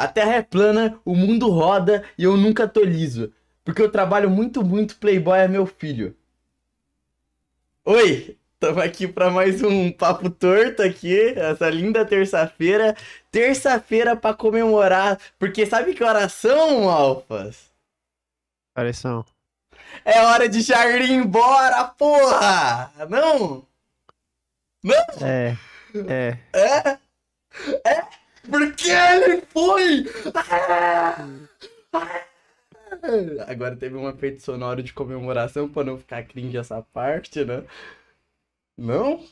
A Terra é plana, o mundo roda e eu nunca tô liso. Porque eu trabalho muito, muito, Playboy é meu filho. Oi, estamos aqui para mais um papo torto aqui, essa linda terça-feira. Terça-feira para comemorar, porque sabe que oração, Alfas? Oração. É hora de ir embora, porra! Não? Não? É. É. É? É? Porque ele foi! Ah! Ah! Agora teve um efeito sonoro de comemoração pra não ficar cringe essa parte, né? Não?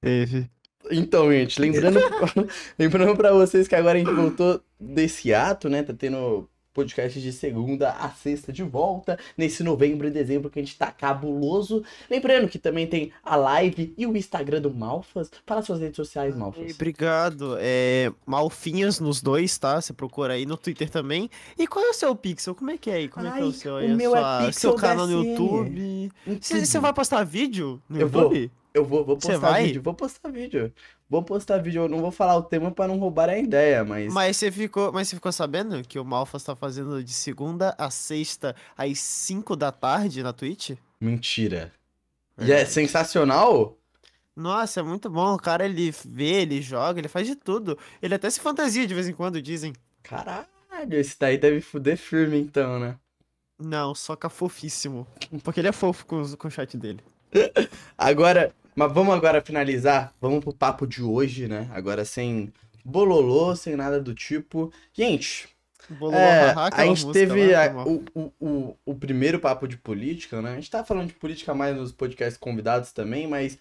Teve. Então, gente, lembrando, lembrando pra vocês que agora a gente voltou desse ato, né? Tá tendo podcast de segunda a sexta de volta, nesse novembro e dezembro que a gente tá cabuloso. Lembrando que também tem a live e o Instagram do Malfas. Fala suas redes sociais, Malfas. Obrigado. É, Malfinhas nos dois, tá? Você procura aí no Twitter também. E qual é o seu pixel? Como é que é aí? Como Ai, é que é o seu o aí? Meu é sua- pixel seu canal no. YouTube. Você vai postar vídeo no Eu vou. Eu vou, vou postar vídeo, vou postar vídeo. Vou postar vídeo, eu não vou falar o tema pra não roubar a ideia, mas... Mas você ficou, mas você ficou sabendo que o Malfas tá fazendo de segunda a sexta às 5 da tarde na Twitch? Mentira. E é sensacional? Nossa, é muito bom. O cara, ele vê, ele joga, ele faz de tudo. Ele até se fantasia de vez em quando, dizem. Caralho, esse daí deve fuder firme então, né? Não, soca fofíssimo. Porque ele é fofo com, com o chat dele. Agora, mas vamos agora finalizar? Vamos pro papo de hoje, né? Agora sem bololô, sem nada do tipo. Gente, Bololô, é, a gente teve lá, a- o, o, o, o primeiro papo de política, né? A gente tá falando de política mais nos podcasts convidados também, mas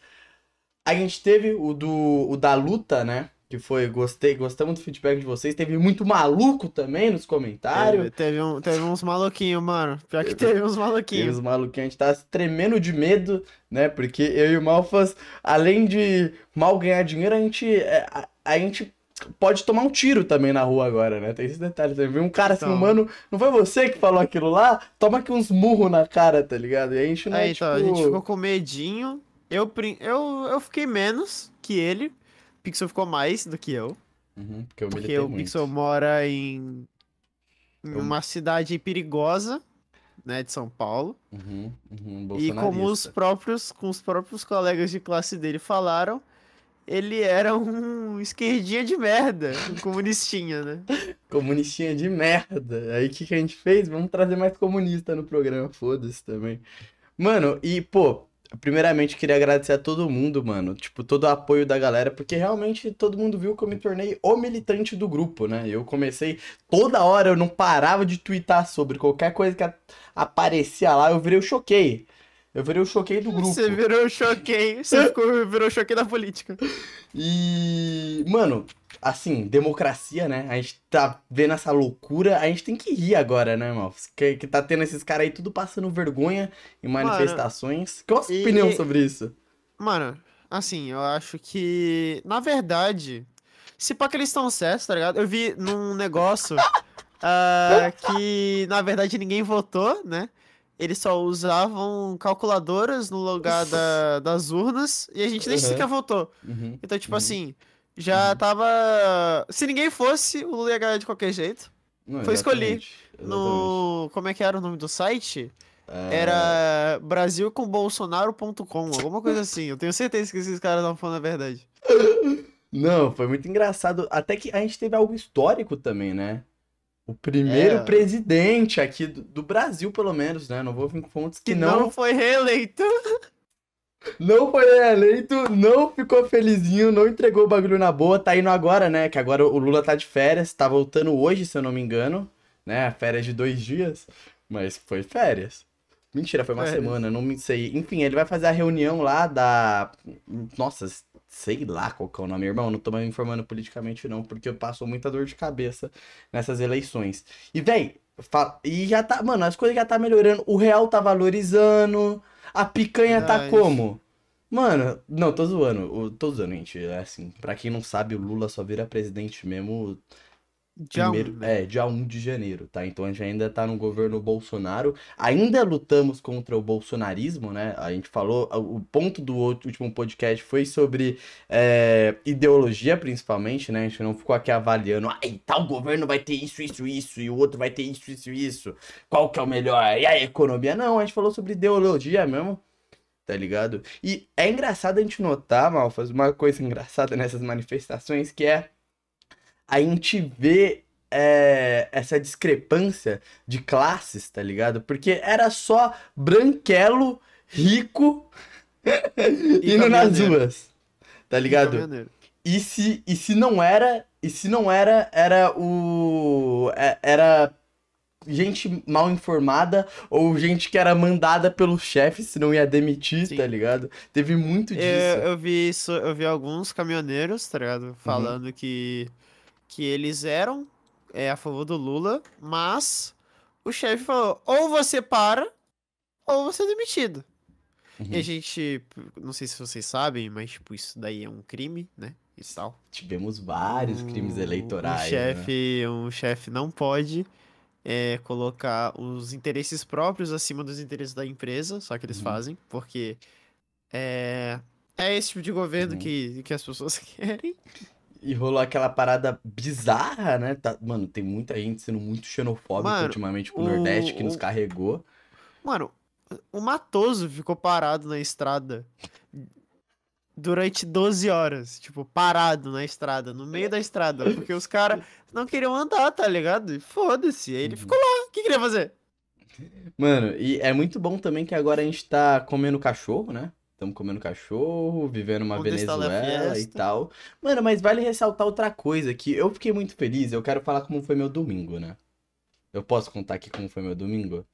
a gente teve o do o da luta, né? Que foi, gostei, gostamos do feedback de vocês. Teve muito maluco também nos comentários. Teve, teve, um, teve uns maluquinhos, mano. Pior que teve uns maluquinhos. os maluquinhos, a gente tá tremendo de medo, né? Porque eu e o Malfas, além de mal ganhar dinheiro, a gente, é, a, a gente pode tomar um tiro também na rua agora, né? Tem esse detalhe. Viu um cara assim, Então. mano, não foi você que falou aquilo lá? Toma aqui uns murros na cara, tá ligado? E a gente não é, Aí, então, a tipo... gente ficou com medinho. Eu, eu, eu fiquei menos que ele. O Pixel ficou mais do que eu. Uhum, porque eu Porque o muito. Pixel mora em, em Eu- uma cidade perigosa, né, de São Paulo. Uhum, uhum, E como os próprios, com os próprios colegas de classe dele falaram, ele era um esquerdinha de merda, um comunistinha, né? Comunistinha de merda. Aí o que, que a gente fez? Vamos trazer mais comunista no programa, foda-se também. Mano, e pô, primeiramente queria agradecer a todo mundo, mano. Tipo, todo o apoio da galera, porque realmente todo mundo viu que eu me tornei o militante do grupo, né? Eu comecei toda hora, eu não parava de twittar sobre qualquer coisa que a- aparecia lá, eu virei o choquei. Eu virei o choquei do grupo. Você virou choquei, você ficou, virou choquei da política. E, mano, assim, democracia, né? A gente tá vendo essa loucura, a gente tem que rir agora, né, Malfs? Que, que tá tendo esses caras aí tudo passando vergonha em manifestações. Qual a sua e- opinião sobre isso? Mano, assim, eu acho que, na verdade, se pá que eles estão certos, tá ligado? Eu vi num negócio ah, que, na verdade, ninguém votou, né? Eles só usavam calculadoras no lugar da- das urnas e a gente nem Uhum. sequer votou. Uhum. Então, tipo Uhum. assim, já Uhum. tava. Se ninguém fosse, o Lula ia ganhar de qualquer jeito. Não, Foi escolher. No. Como é que era o nome do site? É, Era brasilcombolsonaro.com, alguma coisa assim. Eu tenho certeza que esses caras estavam falando a verdade. Não, foi muito engraçado. Até que a gente teve algo histórico também, né? O primeiro É. presidente aqui do, do Brasil, pelo menos, né? Não vou vir com fontes que, Que não não foi reeleito. Não foi eleito, não ficou felizinho, não entregou o bagulho na boa, tá indo agora, né? Que agora o Lula tá de férias, tá voltando hoje, se eu não me engano, né? Férias de dois dias, mas foi férias. Mentira, foi uma Férias. semana, não me sei. Enfim, ele vai fazer a reunião lá da. Nossa, sei lá qual que é o nome, irmão. Não tô me informando politicamente, não, porque eu passo muita dor de cabeça nessas eleições. E, véi, e já tá. Mano, as coisas já tá melhorando. O real tá valorizando. A picanha tá Verdade. como? Mano, não, tô zoando. Tô zoando, gente. É assim, pra quem não sabe, o Lula só vira presidente mesmo Dia Primeiro, 1, né? É, dia 1 de janeiro, tá? Então a gente ainda tá no governo Bolsonaro. Ainda lutamos contra o bolsonarismo, né? A gente falou, o ponto do último podcast foi sobre é, ideologia, principalmente, né? A gente não ficou aqui avaliando, ai, tal governo vai ter isso, isso, isso, e o outro vai ter isso, isso, isso. Qual que é o melhor? E a economia? Não, a gente falou sobre ideologia mesmo. Tá ligado? E é engraçado a gente notar, Malfas, uma coisa engraçada nessas manifestações que é a gente vê é, essa discrepância de classes, tá ligado? Porque era só branquelo, rico indo nas ruas, tá ligado? E se, e se não era, e se não era, era o é- era gente mal informada ou gente que era mandada pelo chefe, se não ia demitir, Sim. tá ligado? Teve muito disso. Eu, eu vi isso, eu vi alguns caminhoneiros, tá Uhum. ligado? Falando que, que eles eram é, a favor do Lula, mas o chefe falou: ou você para, ou você é demitido. Uhum. E a gente, não sei se vocês sabem, mas tipo, isso daí é um crime, né? E tal. Tivemos vários crimes O- eleitorais. Um né? chefe, um chefe não pode é, colocar os interesses próprios acima dos interesses da empresa, só que eles Uhum. fazem, porque é, é esse tipo de governo Uhum. que, que as pessoas querem. E rolou aquela parada bizarra, né? Tá- mano, tem muita gente sendo muito xenofóbica Mano, ultimamente com o Nordeste que nos o- carregou. Mano, o Matoso ficou parado na estrada durante 12 horas, tipo, parado na estrada, no meio da estrada, porque os caras não queriam andar, tá ligado? E Foda-se, aí ele ficou lá, o que queria fazer? Mano, e é muito bom também que agora a gente tá comendo cachorro, né? Estamos comendo cachorro, vivendo uma Venezuela e tal. Mano, mas vale ressaltar outra coisa que eu fiquei muito feliz. Eu quero falar como foi meu domingo, né? Eu posso contar aqui como foi meu domingo?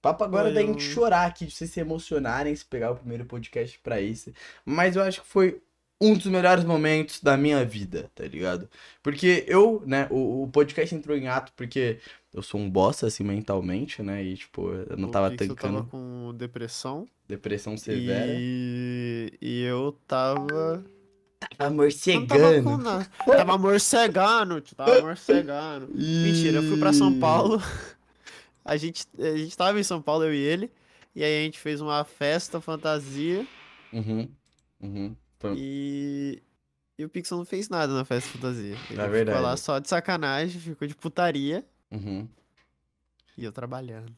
Papo agora da gente chorar aqui, de vocês se emocionarem, se pegar o primeiro podcast pra isso. Mas eu acho que foi um dos melhores momentos da minha vida, tá ligado? Porque eu, né, o, o podcast entrou em ato porque eu sou um bosta, assim, mentalmente, né? E, tipo, eu não O tava Pixel tancando tava com depressão depressão severa. e, e eu tava... Tava Não tava com morcegando. Tava morcegando, tava morcegando. Mentira, eu fui pra São Paulo. A gente, a gente tava em São Paulo, eu e ele. E aí a gente fez uma festa fantasia. Uhum, uhum. Foi- E. E o Pixel não fez nada na festa fantasia. Ele É verdade. ficou lá só de sacanagem, ficou de putaria. Uhum. E eu trabalhando.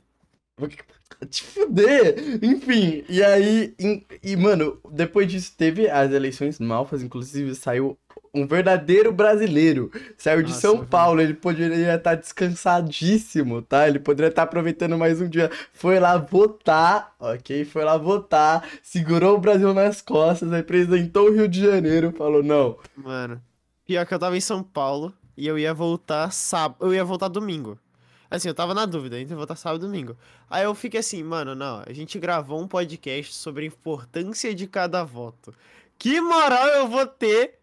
Te fuder! Enfim, e aí. E, mano, depois disso teve as eleições malfas, inclusive saiu um verdadeiro brasileiro. Saiu de Nossa, São. Paulo, ele poderia estar descansadíssimo, tá? Ele poderia estar aproveitando mais um dia. Foi lá votar, ok? Foi lá votar, segurou o Brasil nas costas, representou o Rio de Janeiro, falou: não. Mano, pior que eu tava em São Paulo e eu ia voltar sábado. Eu ia voltar domingo. Assim, eu tava na dúvida entre voltar sábado e domingo. Aí eu fiquei assim, mano, não, a gente gravou um podcast sobre a importância de cada voto. Que moral eu vou ter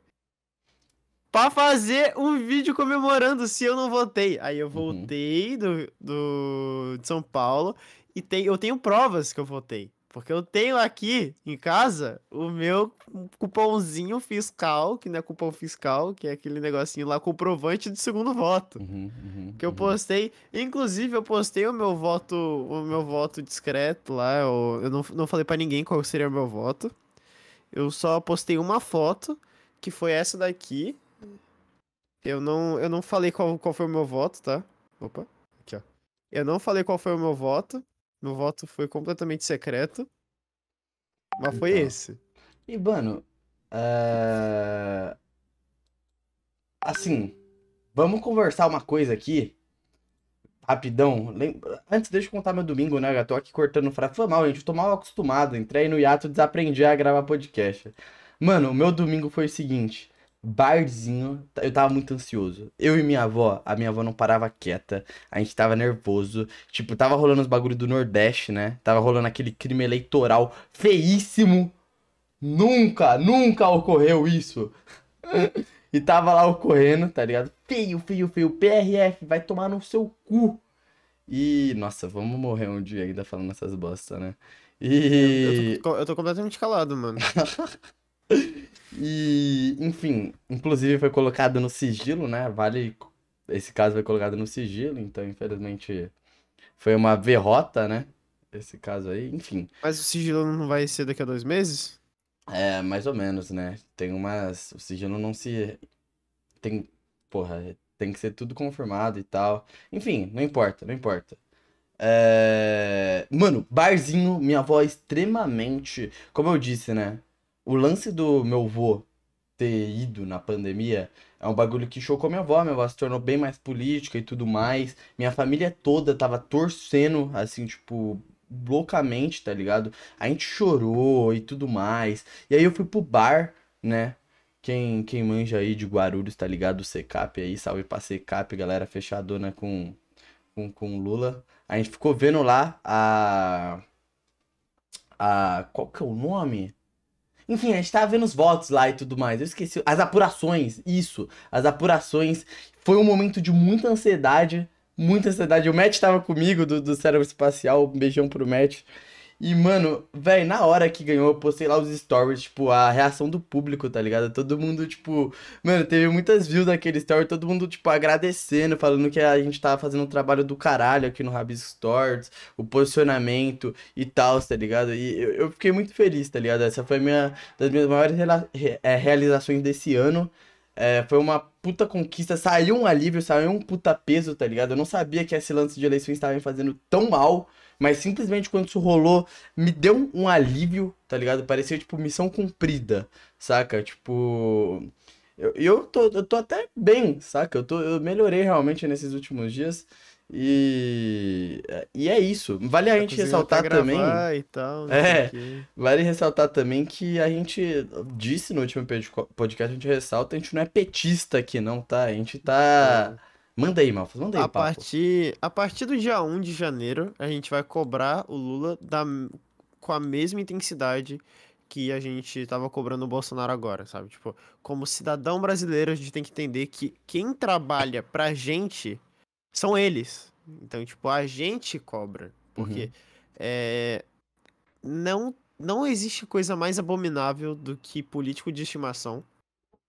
pra fazer um vídeo comemorando se eu não votei? Aí eu Uhum. voltei do, do, de São Paulo e tem, eu tenho provas que eu votei. Porque eu tenho aqui em casa o meu cupomzinho fiscal, que não é cupom fiscal, que é aquele negocinho lá, comprovante de segundo voto. Uhum, uhum, Que eu uhum. postei, inclusive eu postei o meu voto, o meu voto discreto lá, eu, eu não, não falei pra ninguém qual seria o meu voto. Eu só postei uma foto, que foi essa daqui. Eu não, eu não falei qual, qual foi o meu voto, tá? Opa, aqui ó. Eu não falei qual foi o meu voto. Meu voto foi completamente secreto. Mas foi Então. esse. E, mano, é... assim, vamos conversar uma coisa aqui, rapidão. Lem- Antes, deixa eu contar meu domingo, né? Eu tô aqui cortando frase. Foi mal, gente, eu tô mal acostumado. Entrei no hiato, desaprendi a gravar podcast. Mano, o meu domingo foi o seguinte. Barzinho, eu tava muito ansioso. Eu e minha avó, a minha avó não parava quieta. A gente tava nervoso. Tipo, tava rolando os bagulho do Nordeste, né? Tava rolando aquele crime eleitoral feíssimo. Nunca, nunca ocorreu isso. e tava lá ocorrendo, tá ligado? Feio, feio, feio. PRF, vai tomar no seu cu. E, nossa, vamos morrer um dia ainda falando essas bosta, né? E. Eu tô, eu tô completamente calado, mano. E, enfim, inclusive foi colocado no sigilo, né? Vale esse caso foi colocado no sigilo, então infelizmente foi uma derrota, né? Esse caso aí, enfim. Mas o sigilo não vai ser daqui a dois meses? É, mais ou menos, né? Tem umas. O sigilo não se. Tem. Porra, tem que ser tudo confirmado e tal. Enfim, não importa, não importa. É... Mano, barzinho, minha avó é extremamente. Como eu disse, né? O lance do meu vô ter ido na pandemia é um bagulho que chocou minha avó. Minha avó se tornou bem mais política e tudo mais. Minha família toda tava torcendo, assim, tipo, loucamente, tá ligado? A gente chorou e tudo mais. E aí eu fui pro bar, né? Quem, quem manja aí de Guarulhos, tá ligado? O Secap aí, salve pra Secap, galera fechadona com, com, com Lula. A gente ficou vendo lá a. A. Qual que é o nome? Enfim, a gente tava vendo os votos lá e tudo mais. Eu esqueci. As apurações, isso. As apurações. Foi um momento de muita ansiedade. Muita ansiedade. O Matt tava comigo do, do Cérebro Espacial. Um beijão pro Matt. E, mano, velho, na hora que ganhou, eu postei lá os stories, tipo, a reação do público, tá ligado? Todo mundo, tipo, mano, teve muitas views daquele story, todo mundo, tipo, agradecendo, falando que a gente tava fazendo um trabalho do caralho aqui no Rabisco Stories, o posicionamento e tal, tá ligado? E eu, eu fiquei muito feliz, tá ligado? Essa foi minha, das minhas maiores re- é, realizações desse ano. É, foi uma puta conquista, saiu um alívio, saiu um puta peso, tá ligado? Eu não sabia que esse lance de eleições estava me fazendo tão mal. Mas simplesmente quando isso rolou, me deu um, alívio, tá ligado? Parecia, tipo, missão cumprida, saca? Tipo. Eu, eu, tô, eu tô até bem, saca? Eu, tô, eu melhorei realmente nesses últimos dias. E. E é isso. Vale a Tá gente ressaltar também. tal, É. Vale ressaltar também que a gente disse no último pod- podcast, a gente ressalta, a gente não é petista aqui, não, tá? A gente tá. Manda aí, Malfas, manda aí, A papo. partir, a partir do dia 1 de janeiro, a gente vai cobrar o Lula da, com a mesma intensidade que a gente tava cobrando o Bolsonaro agora, sabe? Tipo, como cidadão brasileiro, a gente tem que entender que quem trabalha pra gente são eles. Então, tipo, a gente cobra. Porque Uhum. é, não, não existe coisa mais abominável do que político de estimação.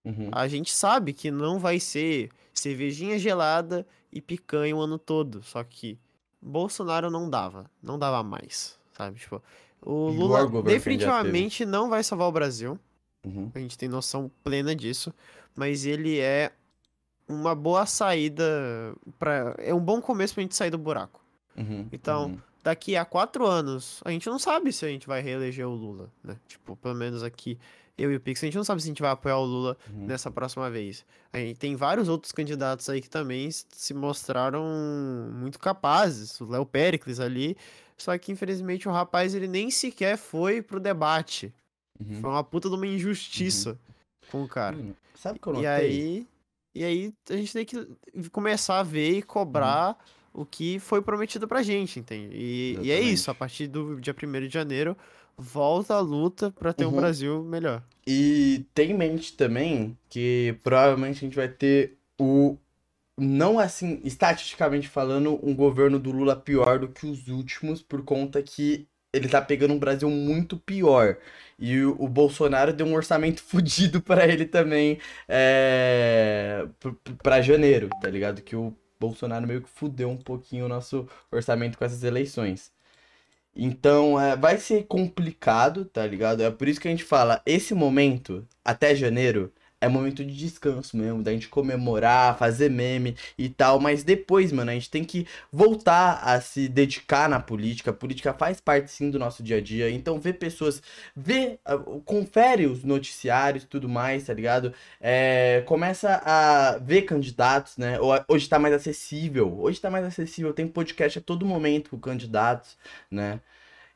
Uhum. A gente sabe que não vai ser cervejinha gelada e picanha o ano todo. Só que Bolsonaro não dava. Não dava mais. Sabe? Tipo, o Lula definitivamente não vai salvar o Brasil. Uhum. A gente tem noção plena disso. Mas ele é uma boa saída para É um bom começo pra gente sair do buraco. Uhum. Então, Uhum. daqui a quatro anos, a gente não sabe se a gente vai reeleger o Lula, né? Tipo, pelo menos aqui, eu e o Pix, a gente não sabe se a gente vai apoiar o Lula Uhum. nessa próxima vez. A gente tem vários outros candidatos aí que também se mostraram muito capazes. O Léo Pericles ali. Só que, infelizmente, o rapaz ele nem sequer foi pro debate. Uhum. Foi uma puta de uma injustiça com o cara. Mano, sabe que eu E aí, e aí a gente tem que começar a ver e cobrar o que foi prometido pra gente, entende? E, e é isso, a partir do dia 1 de janeiro, volta a luta pra ter um Uhum. Brasil melhor. E tem em mente também que provavelmente a gente vai ter o. Não assim, estatisticamente falando, um governo do Lula pior do que os últimos, por conta que ele tá pegando um Brasil muito pior. E o, o Bolsonaro deu um orçamento fudido pra ele também, é, p- p- pra janeiro, tá ligado? Que o Bolsonaro meio que fudeu um pouquinho o nosso orçamento com essas eleições. Então, é, vai ser complicado, tá ligado? É por isso que a gente fala, esse momento, até janeiro, é momento de descanso mesmo, da gente comemorar, fazer meme e tal, mas depois, mano, a gente tem que voltar a se dedicar na política. A política faz parte sim do nosso dia a dia, então ver pessoas, vê, ah, confere os noticiários e tudo mais, tá ligado? É, começa a ver candidatos, né? Ho- Hoje tá mais acessível, hoje tá mais acessível, tem podcast a todo momento com candidatos, né?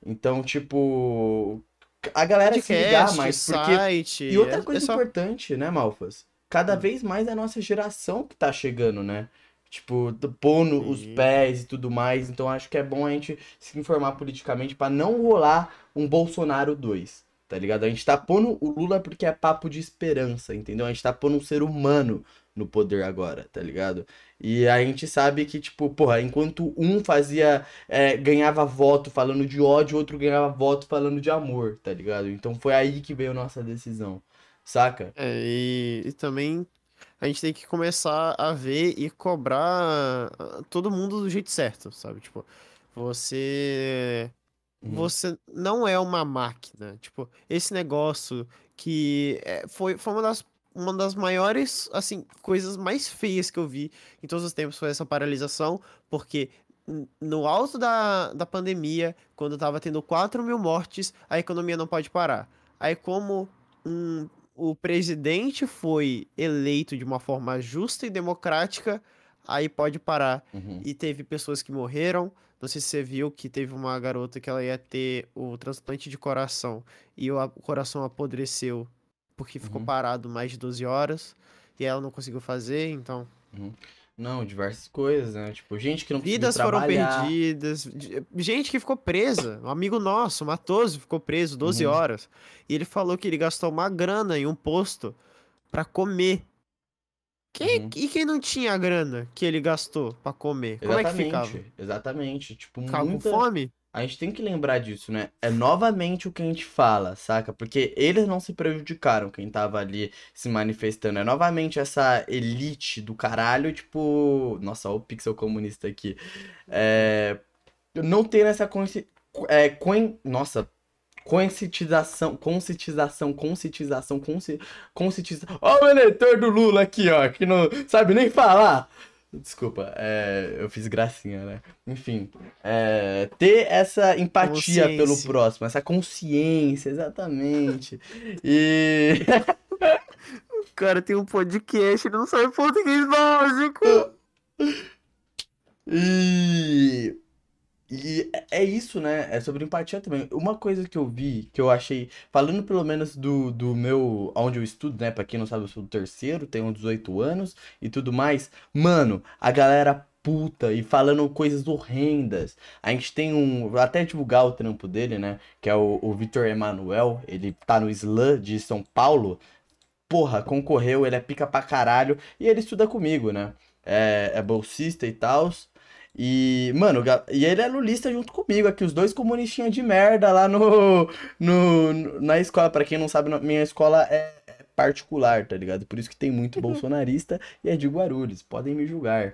Então, tipo, a galera se ligar Podcast, mais, porque site. e outra é- coisa é só- importante, né, Malfas? Cada Hum. vez mais é a nossa geração que tá chegando, né? Tipo, pondo os pés e tudo mais. Então acho que é bom a gente se informar politicamente pra não rolar um Bolsonaro 2, tá ligado? A gente tá pondo o Lula porque é papo de esperança, entendeu? A gente tá pondo um ser humano no poder agora, tá ligado? E a gente sabe que, tipo, porra, enquanto um fazia, é, ganhava voto falando de ódio, outro ganhava voto falando de amor, tá ligado? Então foi aí que veio a nossa decisão, saca? É, e, e também a gente tem que começar a ver e cobrar ah, todo mundo do jeito certo, sabe? Tipo, você. Uhum. Você não é uma máquina. Tipo, esse negócio que é, foi, foi uma das, uma das maiores, assim, coisas mais feias que eu vi em todos os tempos foi essa paralisação, porque no alto da, da pandemia, quando tava tendo 4 mil mortes, a economia não pode parar. Aí, como um, o presidente foi eleito de uma forma justa e democrática, aí pode parar. Uhum. E teve pessoas que morreram. Não sei se você viu que teve uma garota que ela ia ter o transplante de coração e o coração apodreceu porque ficou Uhum. parado mais de 12 horas e ela não conseguiu fazer, então Não, diversas coisas, né? Tipo, gente que não vidas foram perdidas, gente que ficou presa, um amigo nosso, Matoso, ficou preso 12 Uhum. horas e ele falou que ele gastou uma grana em um posto pra comer. Quem, Uhum. E quem não tinha a grana que ele gastou pra comer? Como é que ficava? Exatamente. Tipo, Ficava com muita... fome? A gente tem que lembrar disso, né? É novamente o que a gente fala, saca? Porque eles não se prejudicaram, quem tava ali se manifestando. É novamente essa elite do caralho, tipo. Nossa, olha o pixel comunista aqui. É... Não ter essa consci... é, coen... Nossa. Conscientização, conscientização, conscientização, consci... conscientização. Ó o eleitor do Lula aqui, ó, que não sabe nem falar. Desculpa, é, eu fiz gracinha, né? Enfim, é, ter essa empatia pelo próximo, essa consciência, exatamente. E O cara tem um podcast, ele não sabe português básico. E, e é isso, né? É sobre empatia também. Uma coisa que eu vi, que eu achei, falando pelo menos do, do meu, onde eu estudo, né? Pra quem não sabe, eu sou do terceiro, tenho 18 anos e tudo mais. Mano, a galera puta e falando coisas horrendas. A gente tem um, vou até divulgar o trampo dele, né? Que é o, o Vitor Emanuel, ele tá no Slam de São Paulo. Porra, concorreu, ele é pica pra caralho e ele estuda comigo, né? É, é bolsista e tal. E, mano, e ele é lulista junto comigo aqui, os dois comunistinhas de merda lá no, no, na escola. Pra quem não sabe, minha escola é é particular, tá ligado? Por isso que tem muito bolsonarista e é de Guarulhos, podem me julgar.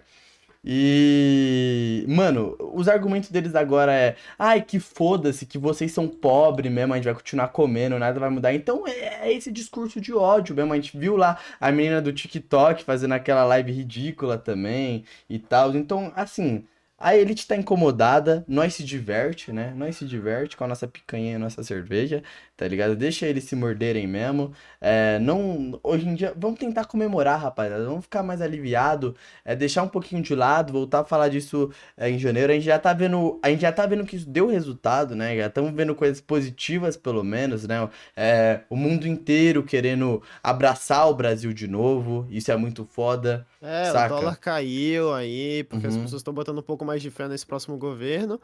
E, mano, os argumentos deles agora é, ai, que foda-se, que vocês são pobres mesmo, a gente vai continuar comendo, nada vai mudar. Então é, é esse discurso de ódio mesmo. A gente viu lá a menina do TikTok fazendo aquela live ridícula também e tal. Então, assim, a elite tá incomodada, nós se diverte, né? Nós se diverte com a nossa picanha e a nossa cerveja, tá ligado? Deixa eles se morderem mesmo. É, não, hoje em dia, vamos tentar comemorar, rapaziada. Vamos ficar mais aliviado, é, deixar um pouquinho de lado, voltar a falar disso é, em janeiro. A gente já tá vendo, a gente já tá vendo que isso deu resultado, né? Já estamos vendo coisas positivas, pelo menos, né? É, o mundo inteiro querendo abraçar o Brasil de novo. Isso é muito foda. É, Saca? o dólar caiu aí, porque as Uhum. pessoas estão botando um pouco mais de fé nesse próximo governo.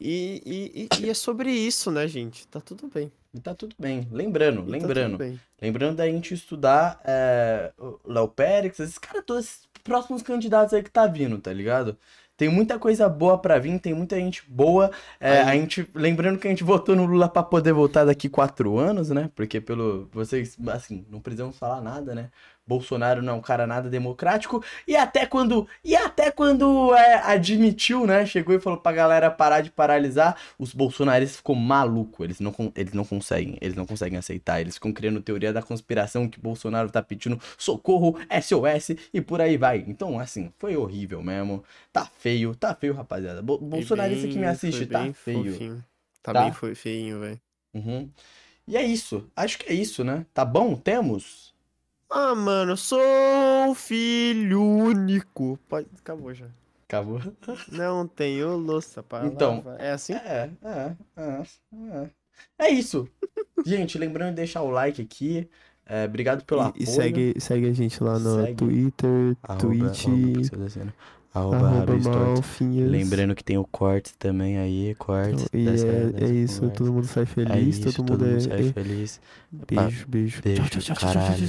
E, e, e- é sobre isso, né, gente? Tá tudo bem. Tá tudo bem. Lembrando, E tá lembrando. bem. Lembrando da gente estudar é, o Léo Périx, esses caras todos, esses próximos candidatos aí que tá vindo, tá ligado? Tem muita coisa boa pra vir, tem muita gente boa. É, a gente, lembrando que a gente votou no Lula pra poder voltar daqui quatro anos, né? Porque pelo vocês, assim, não precisamos falar nada, né? Bolsonaro não é um cara nada democrático e até quando e até quando é, admitiu, né? Chegou e falou pra galera parar de paralisar, os bolsonaristas ficou maluco. Eles não eles não conseguem, eles não conseguem aceitar. Eles ficam criando teoria da conspiração que Bolsonaro tá pedindo socorro, SOS e por aí vai. Então, assim, foi horrível mesmo. Tá feio, tá feio, rapaziada. Bo- Bolsonarista que me bem- assiste, tá bem feio. fofinho. Tá, Tá? bem feinho, velho. Uhum. E é isso. Acho que é isso, né? Tá bom? Temos? Ah, mano, eu sou filho único. Pode... Acabou já. Acabou. Não tenho louça para Então, lavar. É assim? É, é, é, é. É isso. Gente, lembrando de deixar o like aqui. É, obrigado pelo E- apoio. E segue, segue a gente lá no Segue. Twitter, Arroba- Twitch, arroba. Arroba. Malfinhas. Lembrando que tem o corte também aí, corte. E dessa- é, é dessa isso, conversa. todo mundo sai É feliz, isso, todo mundo é. sai é- feliz. Beijo, beijo. Beijo, Tchau, tchau, tchau, tchau, tchau, caralho. tchau.